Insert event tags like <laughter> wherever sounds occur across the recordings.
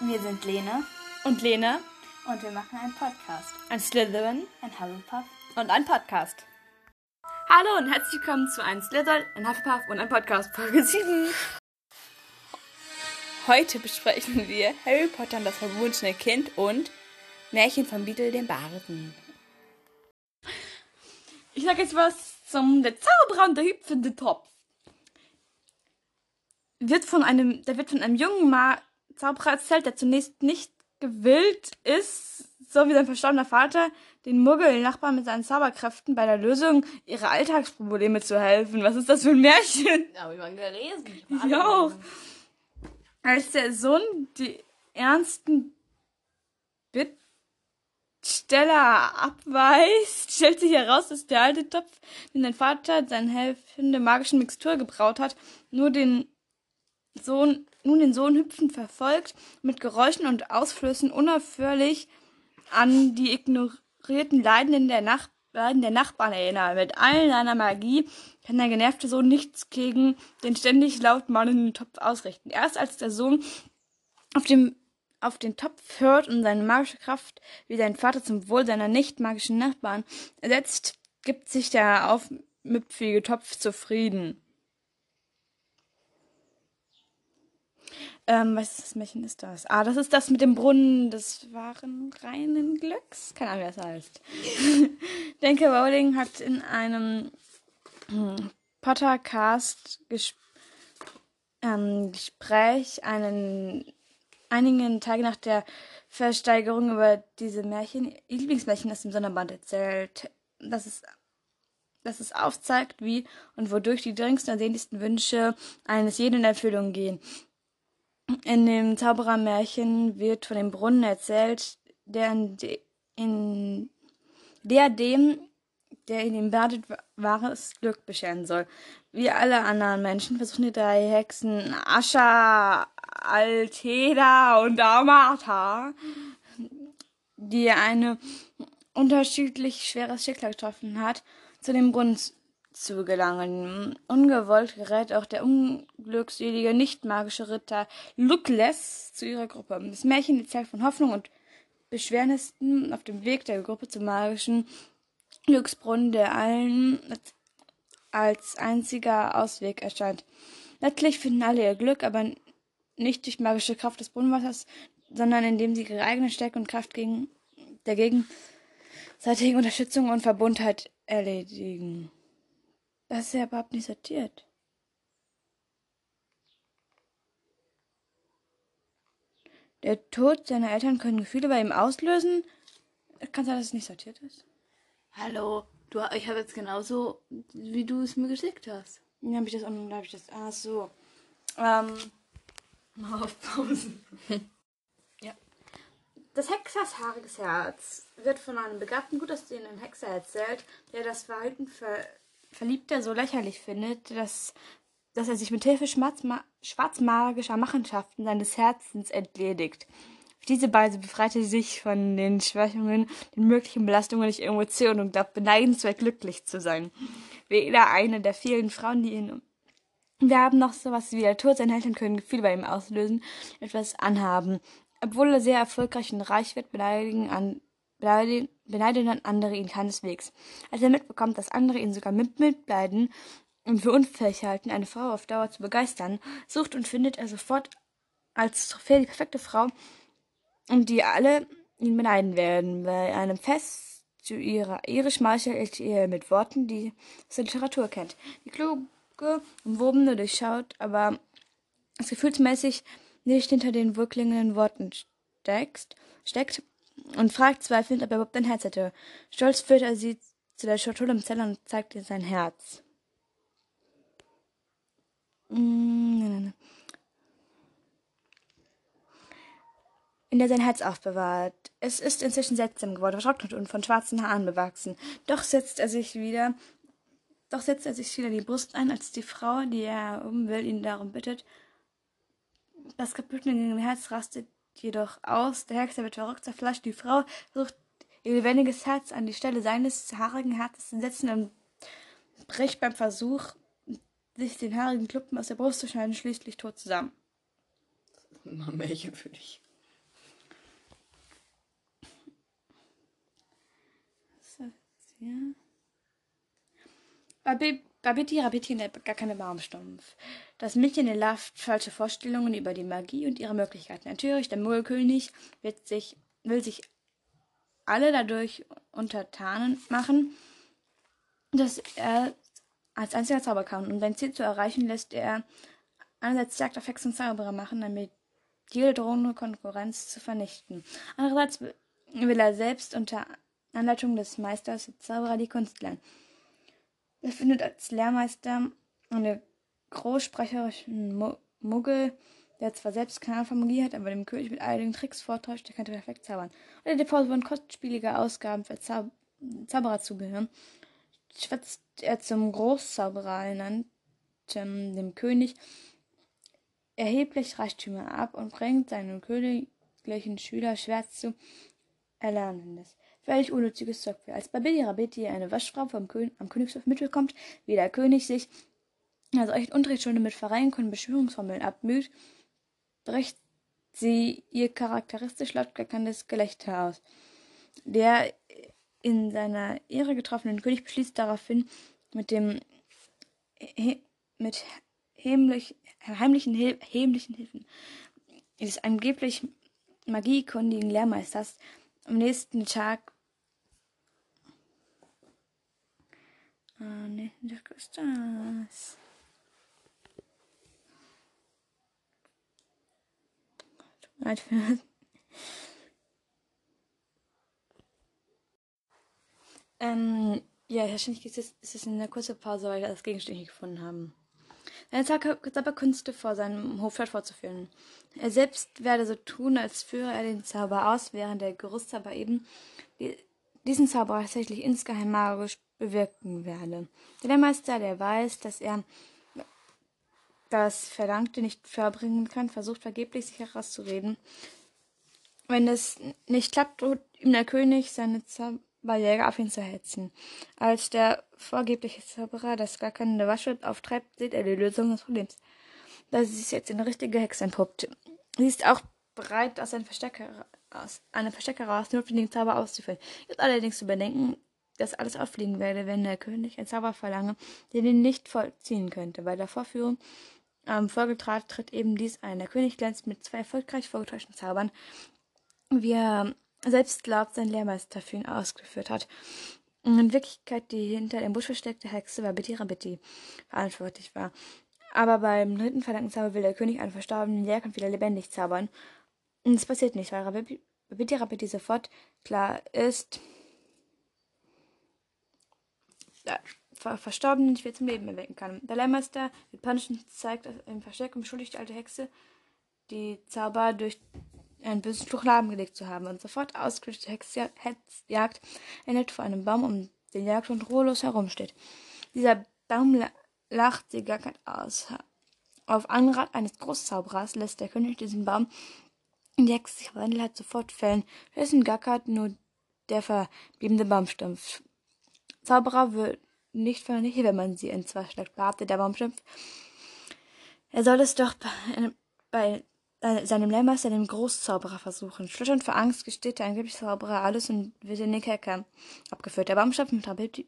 Wir sind Lene und Lena, und wir machen einen Podcast. ein Slytherin Ein Hufflepuff. und ein Podcast. Hallo und herzlich willkommen zu einem Slytherin, ein Hufflepuff und ein Podcast Folge 7. Heute besprechen wir Harry Potter und das verwunschene Kind und Märchen von Beetle dem Barden. Ich sag jetzt was zum Der Zauberer und der hüpfende Topf. Wird von einem, der wird von einem jungen Ma Zauberer erzählt, der zunächst nicht gewillt ist, so wie sein verstorbener Vater, den Muggel-Nachbarn mit seinen Zauberkräften bei der Lösung ihrer Alltagsprobleme zu helfen. Was ist das für ein Märchen? Ja, wie man gelesen. Ich auch. Als der Sohn die ernsten Bittsteller abweist, <laughs> stellt sich heraus, dass der alte Topf, den sein Vater seine helfende magische Mixtur gebraut hat, nur den Sohn, nun den Sohn hüpfend verfolgt, mit Geräuschen und Ausflüssen unaufhörlich an die ignorierten Leiden der, Nach der Nachbarn erinnert. Mit all seiner Magie kann der genervte Sohn nichts gegen den ständig laut mahnenden Topf ausrichten. Erst als der Sohn auf dem auf den Topf hört und seine magische Kraft wie sein Vater zum Wohl seiner nicht magischen Nachbarn ersetzt, gibt sich der aufmüpfige Topf zufrieden. Ähm, was ist das Märchen ist das? Ah, das ist das mit dem Brunnen des wahren reinen Glücks. Keine Ahnung, wie das heißt. <laughs> Denke, Rowling hat in einem hm, Pottercast ges ähm, Gespräch einen einigen Tage nach der Versteigerung über diese Märchen, ihr Lieblingsmärchen aus dem Sonderband erzählt, dass es, dass es aufzeigt, wie und wodurch die dringendsten und sehnlichsten Wünsche eines jeden in Erfüllung gehen. In dem Zauberermärchen wird von dem Brunnen erzählt, der in, de, in der dem, der in ihm badet, wahres Glück bescheren soll. Wie alle anderen Menschen versuchen die drei Hexen Ascha, Alteda und Amata, die eine unterschiedlich schweres Schicksal getroffen hat, zu dem Brunnen zu gelangen. Ungewollt gerät auch der unglückselige, nicht magische Ritter Luckless zu ihrer Gruppe. Das Märchen erzählt von Hoffnung und Beschwernissen auf dem Weg der Gruppe zum magischen Glücksbrunnen, der allen als einziger Ausweg erscheint. Letztlich finden alle ihr Glück, aber nicht durch magische Kraft des Brunnenwassers, sondern indem sie ihre eigene Stärke und Kraft gegen der gegenseitigen Unterstützung und Verbundheit erledigen. Das ist ja überhaupt nicht sortiert. Der Tod seiner Eltern können Gefühle bei ihm auslösen. Kann sein, dass es nicht sortiert ist. Hallo, du, ich habe jetzt genauso, wie du es mir geschickt hast. Dann habe ich das dann habe ich das. Ah, so. Ähm, Mal auf Pause. <laughs> Das Hexers haariges Herz wird von einem begabten, gut aussehenden Hexer erzählt, der das Verhalten ver Verliebter so lächerlich findet, dass, dass er sich mit Hilfe schwarzma schwarzmagischer Machenschaften seines Herzens entledigt. Auf diese Weise befreit er sich von den Schwächungen, den möglichen Belastungen durch Emotionen und glaubt beneidenswert glücklich zu sein. Weder eine der vielen Frauen, die ihn werben, noch sowas wie der Tod seiner Eltern können Gefühle bei ihm auslösen, etwas anhaben. Obwohl er sehr erfolgreich und reich wird, beleidigen, an, beneiden dann andere ihn keineswegs. Als er mitbekommt, dass andere ihn sogar mit mitleiden und für unfähig halten, eine Frau auf Dauer zu begeistern, sucht und findet er sofort als Trophäe die perfekte Frau, um die alle ihn beneiden werden. Bei einem Fest zu ihrer Ehre schmeichelt er mit Worten, die aus der Literatur kennt. Die kluge, umwobene durchschaut, aber es gefühlsmäßig nicht hinter den wohlklingenden Worten steckst, steckt und fragt zweifelnd, ob er überhaupt ein Herz hätte. Stolz führt er sie zu der Schatulle im Zeller und zeigt ihr sein Herz. Mm, in der sein Herz aufbewahrt. Es ist inzwischen seltsam geworden, vertrocknet und von schwarzen Haaren bewachsen. Doch setzt er sich wieder, doch setzt er sich wieder die Brust ein, als die Frau, die er um will, ihn darum bittet. Das Kapitel in dem Herz rastet jedoch aus. Der Hexer wird verrückt, zerfleischt die Frau, versucht ihr lebendiges Herz an die Stelle seines haarigen Herzens zu setzen und bricht beim Versuch, sich den haarigen Klumpen aus der Brust zu schneiden, schließlich tot zusammen. Mal Märchen für dich. So, ja. Bei Babidi Rabiti hat gar keine Baumstumpf. Das Mädchen erlaubt falsche Vorstellungen über die Magie und ihre Möglichkeiten. Natürlich, der Muggelkönig wird sich, will sich alle dadurch untertanen machen, dass er als einziger Zauber kann. Um sein Ziel zu erreichen, lässt er einerseits Jagd auf Hexen und Zauberer machen, damit jede drohende Konkurrenz zu vernichten. Andererseits will er selbst unter Anleitung des Meisters Zauberer die Kunst lernen. Er findet als Lehrmeister einen großsprecherischen Mu- Muggel, der zwar selbst keine Ahnung von Magie hat, aber dem König mit einigen Tricks vortäuscht, der könnte perfekt zaubern. Und der Pause wurden kostspielige Ausgaben für Zau Zauberer zugehören. Schwätzt er zum Großzauberer ernannt, ähm, dem König, erheblich Reichtümer ab und bringt seinem königlichen Schüler schwer zu Erlernendes. Völlig unnütziges Zeug. Als Babidi Rabiti eine Waschfrau vom Kön am Königshof mitbekommt, wie der König sich also echt Unterrichtsstunde mit Vereinigungen und Beschwörungsformeln abmüht, bricht sie ihr charakteristisch laut Gelächter aus. Der in seiner Ehre getroffenen König beschließt daraufhin mit dem he mit heimlich, heimlichen, Hil heimlichen Hilfen des angeblich magiekundigen Lehrmeisters am nächsten Tag Ah, nee, das ist das. Ähm, ja, wahrscheinlich ist es, ist es eine kurze Pause, weil wir das Gegenstück nicht gefunden haben. Seine Zauber- Zauberkünste vor seinem Hofstadt vorzuführen. Er selbst werde so tun, als führe er den Zauber aus, während der Gerüstzauber eben die, diesen Zauber tatsächlich insgeheim magisch bewirken werde. Der Lehrmeister, der weiß, dass er das Verlangte nicht verbringen kann, versucht vergeblich sich herauszureden. Wenn es nicht klappt, droht ihm der König seine Zauberjäger auf ihn zu hetzen. Als der vorgebliche Zauberer das gackernde Waschwort auftreibt, sieht er die Lösung des Problems. Da sie sich jetzt eine richtige Hexe entpuppt. Sie ist auch bereit, aus einem Versteck heraus, einem Versteck heraus den notwendigen Zauber auszuführen. Jetzt allerdings zu bedenken, dass alles auffliegen werde, wenn der König einen Zauber verlange, den er nicht vollziehen könnte. Bei der Vorführung am Folgetrat tritt eben dies ein. Der König glänzt mit zwei erfolgreich vorgetäuschten Zaubern, wie er selbst glaubt, sein Lehrmeister für ihn ausgeführt hat. In Wirklichkeit die hinter dem Busch versteckte Hexe war Betty Rabetti verantwortlich war. Aber beim dritten verdammten Zauber will der König einen verstorbenen Lehrkampf wieder lebendig zaubern. Und es passiert nicht, weil Rabetti, Betty Rabetti sofort klar ist, Ver Verstorbenen nicht wieder zum Leben erwecken kann. Der Lehrmeister mit panischen zeigt im Versteck und beschuldigt die alte Hexe, die Zauber durch einen bösen Fluch lahmgelegt zu haben und sofort ausgelöste Hexja Hetzjagd endet vor einem Baum, um den Jagdhund ruhelos herumsteht. Dieser Baum la lacht sie gackert aus. Auf Anrat eines Großzauberers lässt der König diesen Baum in die Hexe sich verwandelt hat, sofort fällen. Dessen gackert nur der verbliebene Baumstumpf. Zauberer wird nicht vernichtet, wenn man sie in zwei schlägt, behauptet der Baumstumpf. Er soll es doch bei, bei seinem Lehrmeister, dem Großzauberer, versuchen. Schlotternd vor Angst gesteht der angebliche Zauberer alles und wird in den Kerker abgeführt. Der Baumstumpf mit Rabiti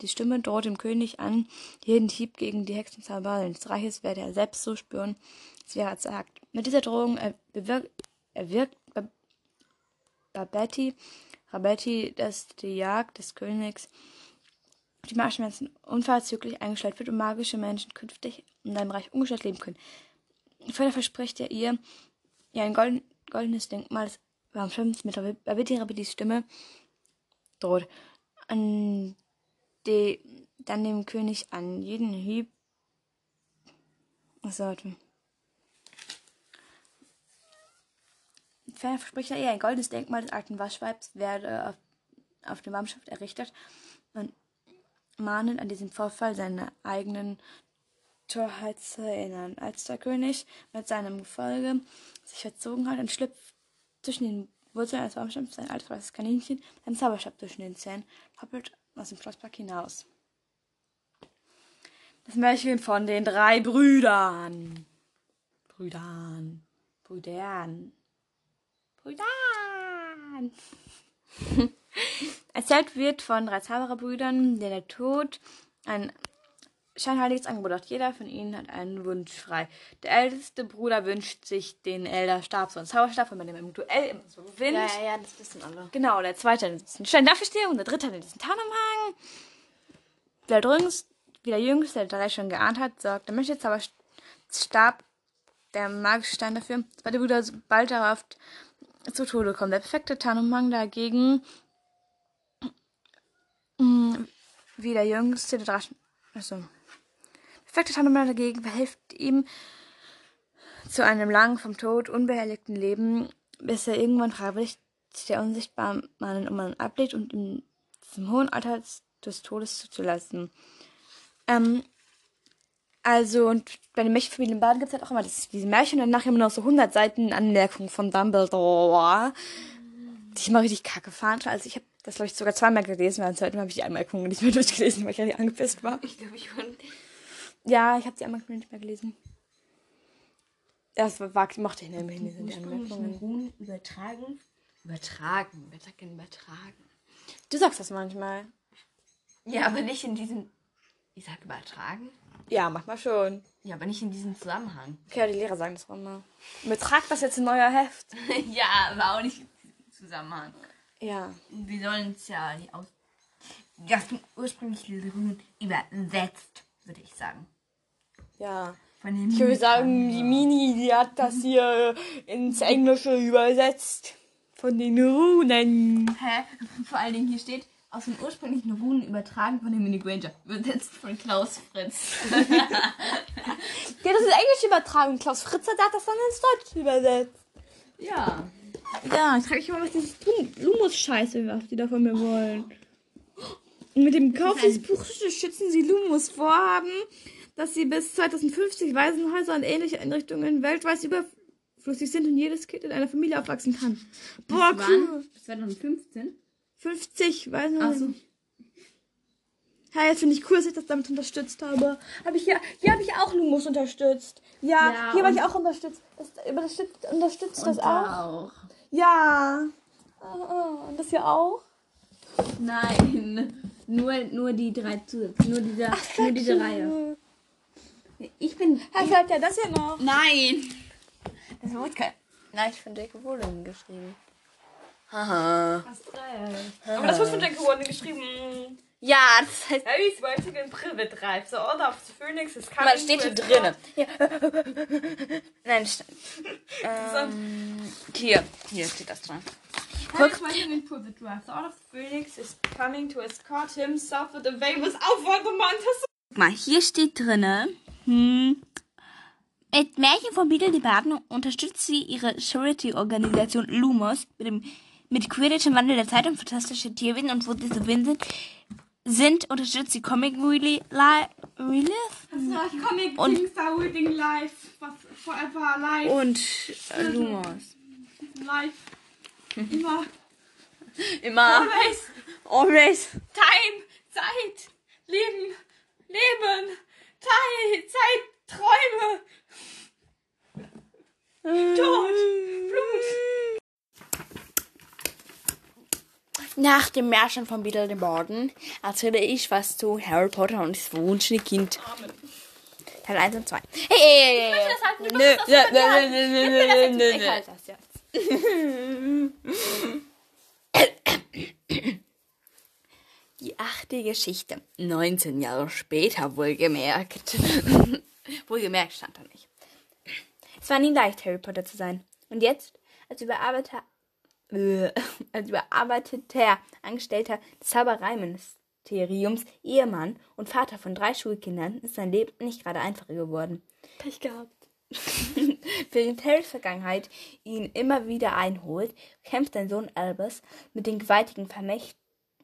die Stimme droht dem König an, jeden Hieb gegen die Hexenzauber des Reiches werde er selbst so spüren, als wäre er sagt. Mit dieser Drohung erwirkt, erwirkt Babetti, Rabetti, dass die Jagd des Königs die Marschmenschen unverzüglich eingestellt wird und magische Menschen künftig in seinem Reich ungestört leben können. Ferner verspricht er ihr, ihr ein golden, goldenes Denkmal des Baumschirms mit Babiti Rabidis Stimme droht. An die, dann dem König an jeden Hieb. Sollte? Ferner verspricht er ihr, ein goldenes Denkmal des alten Waschweibs werde auf, auf dem Baumschaft errichtet und mahnend an diesem Vorfall seine eigenen Torheit zu erinnern. Als der König mit seinem Gefolge sich verzogen hat und schlüpft zwischen den Wurzeln eines Baumstamms sein altes weißes Kaninchen, ein Zauberstab zwischen den Zähnen, hoppelt aus dem Schlosspark hinaus. Das Märchen von den drei Brüdern. Brüdern. Brüdern. Brüdern. <laughs> Erzählt wird von drei Zaubererbrüdern, der der Tod ein scheinheiliges Angebot hat. Jeder von ihnen hat einen Wunsch frei. Der älteste Bruder wünscht sich den Elderstab, so einen Zauberstab, wenn man den im Duell immer so gewinnt. Ja, ja, ja, das wissen alle. Genau, der zweite hat diesen Stein dafür stehen und der dritte hat diesen Tarnumhang. Der jüngste, wie der jüngste, der drei schon geahnt hat, sorgt der möchte Zauberstab, der magische Stein dafür. Der zweite Bruder bald darauf zu Tode kommt. Der perfekte Tarnumhang dagegen, wie der jüngste, der Drachen, also, perfekte Tarnumhang dagegen verhilft ihm zu einem langen, vom Tod unbehelligten Leben, bis er irgendwann freiwillig der unsichtbaren Mann um einen ablegt und ihm zum hohen Alter des Todes zuzulassen. Ähm, also, und bei den Mächtenfamilien Baden gibt es halt auch immer das, diese Märchen und danach immer noch so 100 Seiten Anmerkungen von Dumbledore, die ich immer richtig kacke fand. Also, ich habe das, glaube ich, sogar zweimal gelesen, weil zweiten Mal habe ich die Anmerkungen nicht mehr <laughs> durchgelesen, weil ich ja nicht angepisst war. Ich glaube, ich fand. Ja, ich habe die Anmerkungen nicht mehr gelesen. Das war, war mochte ich nämlich nicht, die Anmerkungen. Übertragen. Übertragen. Wer sagt denn übertragen? Du sagst das manchmal. Ja, aber nicht in diesem. Ich sag übertragen? Ja, manchmal schon. Ja, aber nicht in diesem Zusammenhang. Okay, ja, die Lehrer sagen das auch immer. Betragt das jetzt in euer Heft. <laughs> ja, aber auch nicht im Zusammenhang. Ja. Wir sollen es ja nicht aus. Das ursprüngliche Ruhen übersetzt, würde ich sagen. Ja. Von den Ich würde sagen, die Mini, die hat das hier ins Englische übersetzt. Von den Runen. Hä? Vor allen Dingen hier steht, aus den ursprünglichen Runen übertragen von Hermine Granger. Übersetzt von Klaus Fritz. <laughs> Ja, das ist Englisch übertragen. Klaus Fritzer, der hat das dann ins Deutsche übersetzt. ja. Ja, ich frage mich mal, was dieses Lumus-Scheiße, was die da von mir wollen. Und mit dem Kauf dieses Buches schützen sie Lumus Vorhaben, dass sie bis 2050 Waisenhäuser und ähnliche Einrichtungen weltweit überflüssig sind und jedes Kind in einer Familie aufwachsen kann. Boah, cool. Bis 2015? 50 Waisenhäuser. Ja, jetzt finde ich cool, dass ich das damit unterstützt habe. Habe ich hier, hier habe ich auch Lumus unterstützt. Ja, Ja, hier habe und- ich auch unterstützt. Das unterstützt, unterstützt das auch. auch. Ja. Ah, ah, Und das hier auch. Nein. Nur, nur die drei Zusatz. Nur diese, nur diese Reihe. Ich bin. Herr vielleicht ja das hier noch. Nein! Das wurde kein. Nein, ich von Jacob Rowling geschrieben. Haha. Aber das wird von Jack Rowling geschrieben. Ja, das heißt. Harry's in Privet Drive. The Order of the Phoenix is coming. Mal steht hier drinnen. Ja. Nein, st <laughs> ähm, hier. Hier steht das dran. Harry's waiting in Privet Drive. The Order of the Phoenix is coming to escort himself with a famous Aufwärtermann. Guck mal, hier steht drinne. Hm. Mit Märchen von Beetle die Baden unterstützt sie ihre Charity-Organisation Lumos mit dem mit Quidditch im Wandel der Zeit und fantastische Tierwesen und wo diese sind, sind unterstützt sie Comic Relief. Relief? Comic Und- are reading live. Forever live. Und äh, Lumos. Live. Immer. Immer. Always. Always. Time. Zeit. Leben. Leben. Zeit. Zeit. Träume. Tod. Blut. Nach dem Märchen von Beetle den Borden erzähle ich was zu Harry Potter und das verwunschene Kind. Teil 1 und 2. Hey, hey, hey, hey. Nö, musst das nö, mir nö, nö, nö, nö, nö, Ich nö. halte das jetzt. Die achte Geschichte. 19 Jahre später, wohlgemerkt. <laughs> wohlgemerkt stand da nicht. Es war nie leicht, Harry Potter zu sein. Und jetzt, als überarbeiteter, äh, <laughs> als überarbeiteter Angestellter des Zaubereiministeriums, Ehemann und Vater von drei Schulkindern, ist sein Leben nicht gerade einfacher geworden. Pech gehabt. <laughs> Während Harrys Vergangenheit ihn immer wieder einholt, kämpft sein Sohn Albus mit, den gewaltigen Vermächt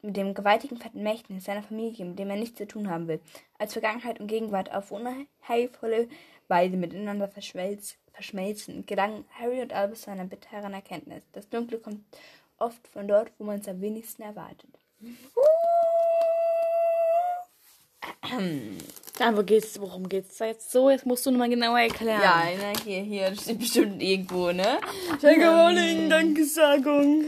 mit dem gewaltigen Vermächtnis seiner Familie, mit dem er nichts zu tun haben will. Als Vergangenheit und Gegenwart auf unheilvolle Weise miteinander verschmelz, verschmelzen, gelangen Harry und Albus zu einer bitteren Erkenntnis. Das Dunkle kommt oft von dort, wo man es am wenigsten erwartet. Dann, wo geht's, worum geht's da jetzt so? Jetzt musst du nochmal genauer erklären. Ja, ne, hier, hier das steht bestimmt irgendwo, ne? J.K. Rowling, Dankesagung.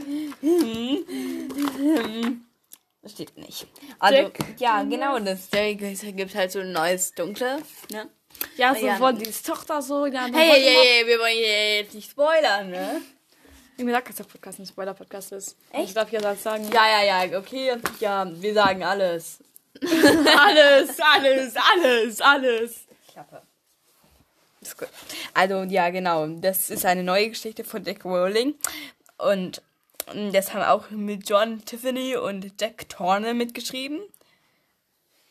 Das steht nicht. Also, Jack ja, genau, das Jack gibt halt so ein neues Dunkle, ne? Ja, so Ja. von die Tochter so. Ja, Hey, hey, hey, wir wollen hier jetzt nicht spoilern, ne? Wie gesagt, dass der Podcast ein Spoiler-Podcast ist. Echt? Ich darf ja das sagen. Ja, ja, ja, okay. Ja, wir sagen alles. <laughs> alles, alles, alles, alles. Klappe. Ist gut. Also, ja, genau. Das ist eine neue Geschichte von Jack Rowling. Und das haben auch mit John Tiffany und Jack Torne mitgeschrieben.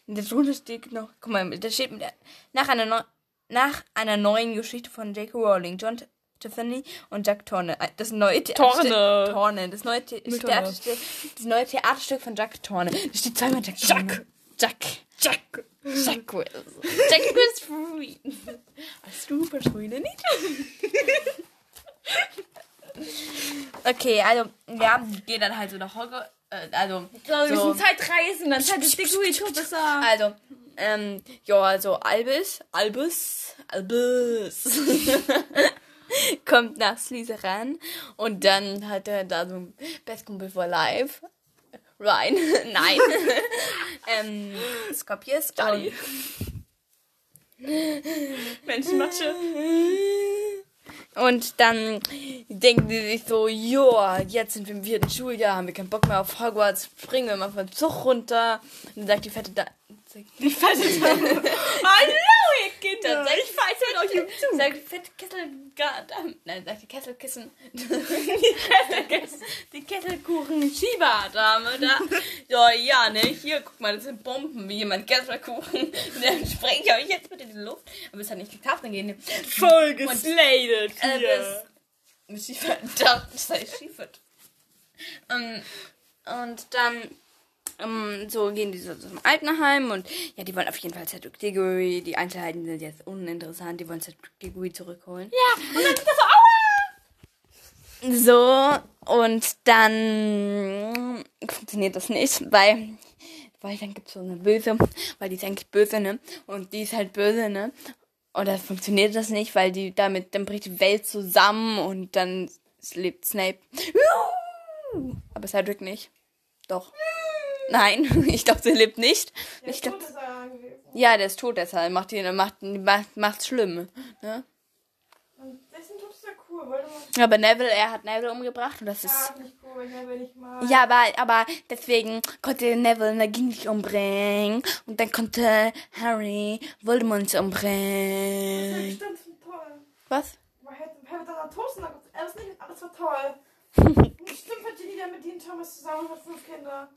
Und darunter steht noch, guck mal, da steht nach einer, neu, nach einer neuen Geschichte von J.K. Rowling, John Tiffany und Jack Torne. Äh, Das neue Theaterstück. Torne. Torne. Das neue, The Torne. Theaterstück, das neue Theaterstück von Jack Torne. Da steht zweimal Jack Torne. Jack. Jack. Jack Wilson. Jack Wilson. Super schwule nicht. <laughs> Okay, also, ja, die gehen dann halt so nach Hogwarts. Äh, also, So, wir so, müssen Zeitreisen, dann Zeit ist Diggory besser. also, ähm, ja, also Albus, Albus, Albus <laughs> kommt nach Slytherin und dann hat er da so ein Bestkumpel for Life. Ryan, <laughs> nein. <laughs> ähm, Scorpius Dali. Menschenmatsche. Und dann denken die sich so, joa, jetzt sind wir im vierten Schuljahr, haben wir keinen Bock mehr auf Hogwarts, springen wir mal vom Zug runter. Und dann sagt die fette da Die Fasse Hallo, <laughs> Kinder. Dann Ich fasse euch im Zug. Sagt die fette Kessel, nein, sagt <laughs> die Kesselkissen, die Kesselkuchen Schieberdame da. Ja, ja, ne, hier, guck mal, das sind Bomben, wie jemand Kesselkuchen. <laughs> Dann spreng ich euch jetzt mit in die Luft. Aber es hat nicht geklappt, dann gehen die. Voll gesladet Äh, hier. das Schiefert, <laughs> das heißt Schiefert. Ähm, und dann ähm, so gehen die so zum Altenheim und ja, die wollen auf jeden Fall Cedric Diggory. Die Einzelheiten sind jetzt uninteressant. Die wollen Cedric Diggory zurückholen. Ja, und dann ist das so, aua! So, und dann funktioniert das nicht, weil, weil dann gibt es so eine Böse, weil die ist eigentlich böse, ne? Und die ist halt böse, ne? Und dann funktioniert das nicht, weil die damit, dann bricht die Welt zusammen und dann lebt Snape. Aber Cedric nicht. Doch. Nein, <laughs> ich glaube, sie lebt nicht. Ich glaub, ja, der ist tot, deshalb macht die, macht, macht, macht's schlimm. Ne? Dessen Tod ist ja cool, weil du Aber Neville, er hat Neville umgebracht und das ist. nicht cool, Neville nicht mag. Ja, aber, aber deswegen konnte Neville Nagini umbringen und dann konnte Harry Voldemort umbringen. Das war toll. Was? Man hätte, hätte da Toast und nicht, alles war toll. Stimmt, hat Ginny dann mit Dean Thomas zusammen und hat fünf Kinder.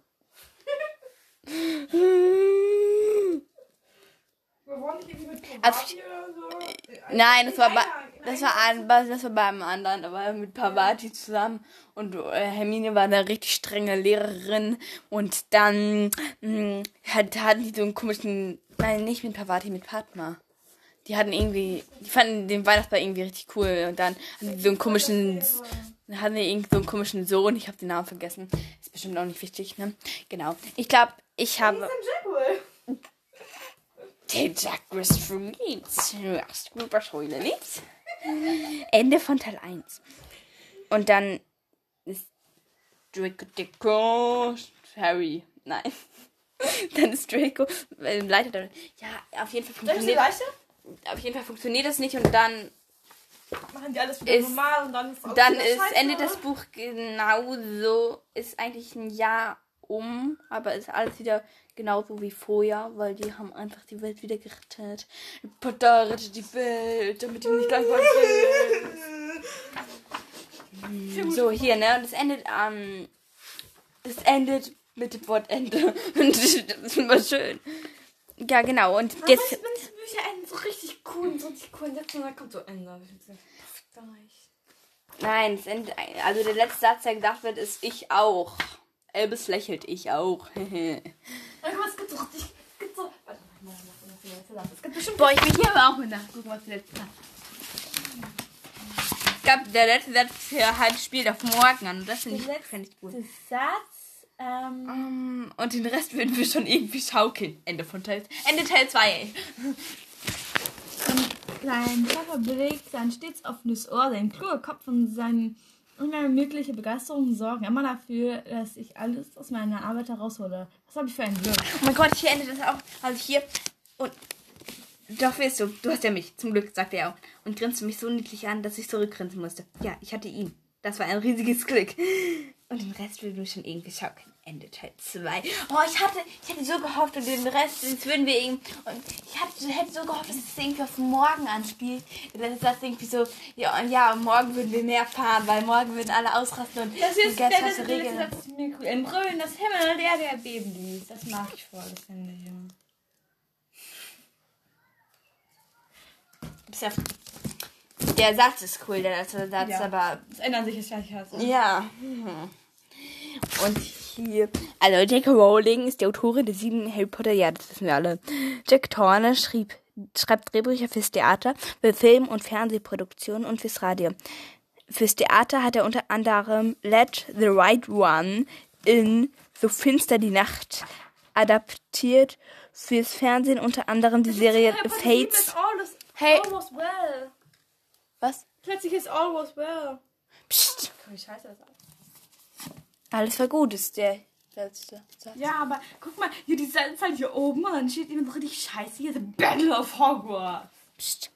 Also, so. Nein, das war, bei, das, war an, das war beim anderen, aber mit Pavati zusammen. Und äh, Hermine war eine richtig strenge Lehrerin. Und dann mh, hat, hatten die so einen komischen. Nein, nicht mit Pavati, mit Padma. Die hatten irgendwie. Die fanden den Weihnachtsball irgendwie richtig cool. Und dann hatten die so einen komischen. Dann hatten die irgendwie so einen komischen Sohn. Ich habe den Namen vergessen. Ist bestimmt auch nicht wichtig, ne? Genau. Ich glaube, ich habe. Jackal. Den Jack Restraints. Super Schule nichts. Ende von Teil 1. Und dann ist Draco Draco Harry. Nein. <laughs> Dann ist Draco äh, Leiter der. Ja, auf jeden Fall du funktioniert. leichter? Auf jeden Fall funktioniert das nicht und dann Machen die alles wieder Ist- normal und dann ist alles dann ist scheiße, endet oder? das Buch genauso. Ist eigentlich ein Jahr um, aber ist alles wieder genauso wie vorher, weil die haben einfach die Welt wieder gerettet. Potter rettet die Welt, damit die nicht langweilig <laughs> ist. So, hier, ne? Und es endet am. es endet mit dem Wort Ende. <laughs> Und das ist immer schön. Ja, genau. Und jetzt. Bücher enden so richtig cool und so richtig cool Sätze und dann kommt so Ende. Nein, es endet. Also der letzte Satz, der gedacht wird, ist ich auch. Elbes lächelt, ich auch. <laughs> Dann guck mal, es gibt so richtig. Es gibt so. Warte, mal, Es gibt bestimmt. Boah, ich will hier aber auch mal nachgucken, was der letzte. Ich glaube, der letzte Satz hier halt spielt auf morgen an. Und das finde ich, find ich gut. Satz. Ähm. Um, und den Rest würden wir schon irgendwie schaukeln. Ende von Teil. Ende Teil 2. Sein Vater belegt sein stets offenes Ohr, sein kluger Kopf und sein und meine mögliche Begeisterung sorgen immer dafür, dass ich alles aus meiner Arbeit heraushole. Was habe ich für ein Glück? Oh mein Gott, hier endet das auch. Also hier. Und. Doch willst du. Du hast ja mich. Zum Glück, sagte er auch. Und grinste mich so niedlich an, dass ich zurückgrinsen musste. Ja, ich hatte ihn. Das war ein riesiges Glück. Und den Rest würden wir schon irgendwie schaukeln. Ende Teil 2. Oh, ich hatte, ich hatte so gehofft und den Rest, das würden wir irgendwie. Und ich hatte, hätte so gehofft, dass es irgendwie auf morgen anspielt. Dass das irgendwie so, ja, und ja, morgen würden wir mehr fahren, weil morgen würden alle ausrasten und Das ist Gäste das, regeln. das, ist cool. Ein Brüllen, das Himmel, der, der beben ließ. Das mag ich voll, das finde ich. Ja. Bis auf- Der Satz ist cool, der letzte Satz, Ja. aber Das ändert sich jetzt gleich was. Ja. Mhm. Und hier. Also, J.K. Rowling ist die Autorin der sieben Harry Potter, ja, das wissen wir alle. Jack Thorne schrieb, schreibt Drehbücher fürs Theater, für Film- und Fernsehproduktionen und fürs Radio. Fürs Theater hat er unter anderem Let the Right One in So finster die Nacht adaptiert. Fürs Fernsehen unter anderem die Serie Fates. Hey. Well. Was? Plötzlich ist all was well. Psst. Wie scheiße das aus. Alles war gut, ist der letzte Satz. Ja, aber guck mal, hier die Seite ist halt hier oben und dann steht immer so richtig scheiße. Hier The Battle of Hogwarts. Psst.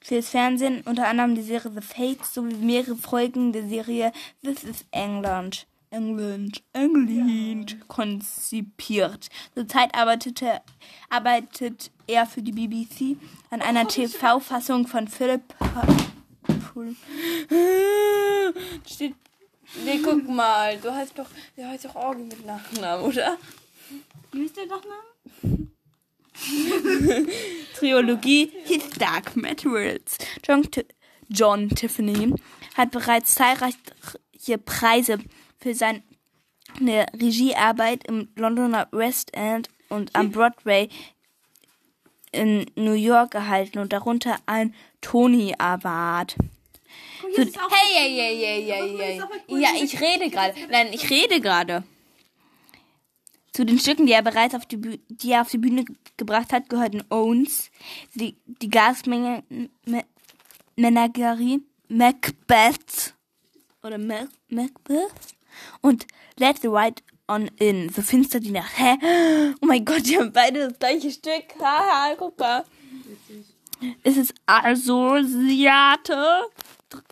Fürs Fernsehen unter anderem die Serie The Fates sowie mehrere Folgen der Serie This is England. England, England konzipiert. Zurzeit arbeitete, arbeitet er für die BBC an einer TV-Fassung von Philip Pull. <laughs> Steht. Nee, guck mal, du heißt doch, der heißt doch Orgi mit Nachnamen, oder? Wie ist der Nachname? <laughs> Trilogie His Dark Materials. John, John Tiffany hat bereits zahlreiche Preise für seine Regiearbeit im Londoner West End und am Broadway in New York erhalten und darunter ein Tony Award. So, hey, hey, hey, hey, hey, hey. Ja, ich rede gerade. Nein, ich rede gerade. Zu den Stücken, die er bereits auf die, Büh die er auf die Bühne gebracht hat, gehörten Owens, die, die Gasmenge Me Menagerie, Macbeth oder Mac Macbeth und Let the Right on In, so finster die Nacht. Hä? Oh mein Gott, die haben beide das gleiche Stück. <laughs> Haha, guck mal. Es ist Assoziate.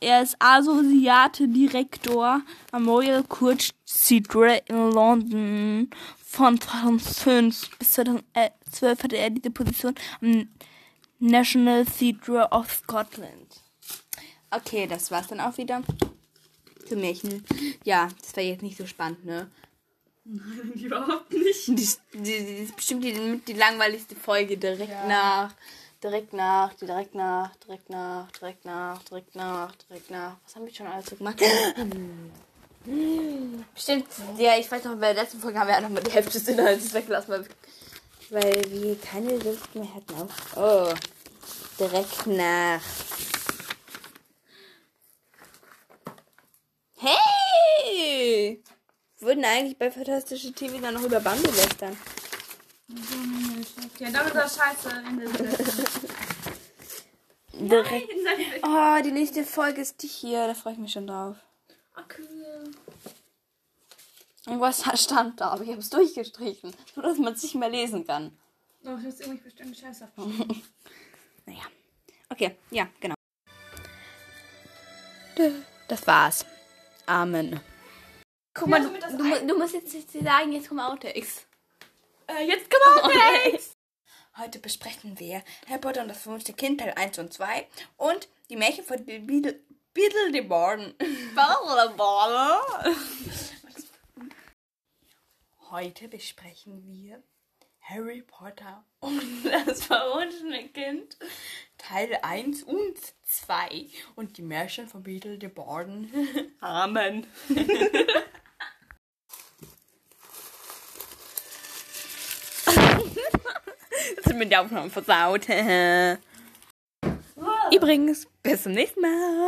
Er ist Assoziate-Direktor am Royal Court Theatre in London. Von 2005 bis 2012 hatte er diese Position am National Theatre of Scotland. Okay, das war's dann auch wieder. Zu Märchen. Ja, das war jetzt nicht so spannend, ne? <laughs> Überhaupt nicht. Die, die, die ist bestimmt die, die langweiligste Folge direkt nach. Direkt nach, direkt nach, direkt nach, direkt nach, direkt nach, direkt nach. Was haben wir schon alles so gemacht? <gasps> Bestimmt, ja, ich weiß noch, bei der letzten Folge haben wir ja noch mal die Hälfte des Inhalts weggelassen, weil, weil wir keine Lust mehr hatten auf. Oh, direkt nach. Hey! Würden eigentlich bei Fantastische TV dann noch über Bande lästern? Ja, damit war scheiße. Direkt. Oh, die nächste Folge ist die hier. Da freue ich mich schon drauf. Okay. Irgendwas stand da, aber ich habe es durchgestrichen, so dass man es nicht mehr lesen kann. Oh, ich muss irgendwie bestimmt scheiße <laughs> Naja. Okay, ja, genau. Das war's. Amen. Guck mal, du, du, mu- du musst jetzt nicht sagen, jetzt kommen Outtakes. Äh, jetzt komm auf, Alex! Heute besprechen wir Harry Potter und das fünfte Kind, Teil 1 und 2 und die Märchen von Beedle, Beedle de Borden. Heute besprechen wir Harry Potter und <laughs> das verwunschene Kind, Teil 1 und 2 und die Märchen von Beedle de Borden. <laughs> Amen. <laughs> Das ist mit der Aufnahme versaut. <laughs> Übrigens, bis zum nächsten Mal.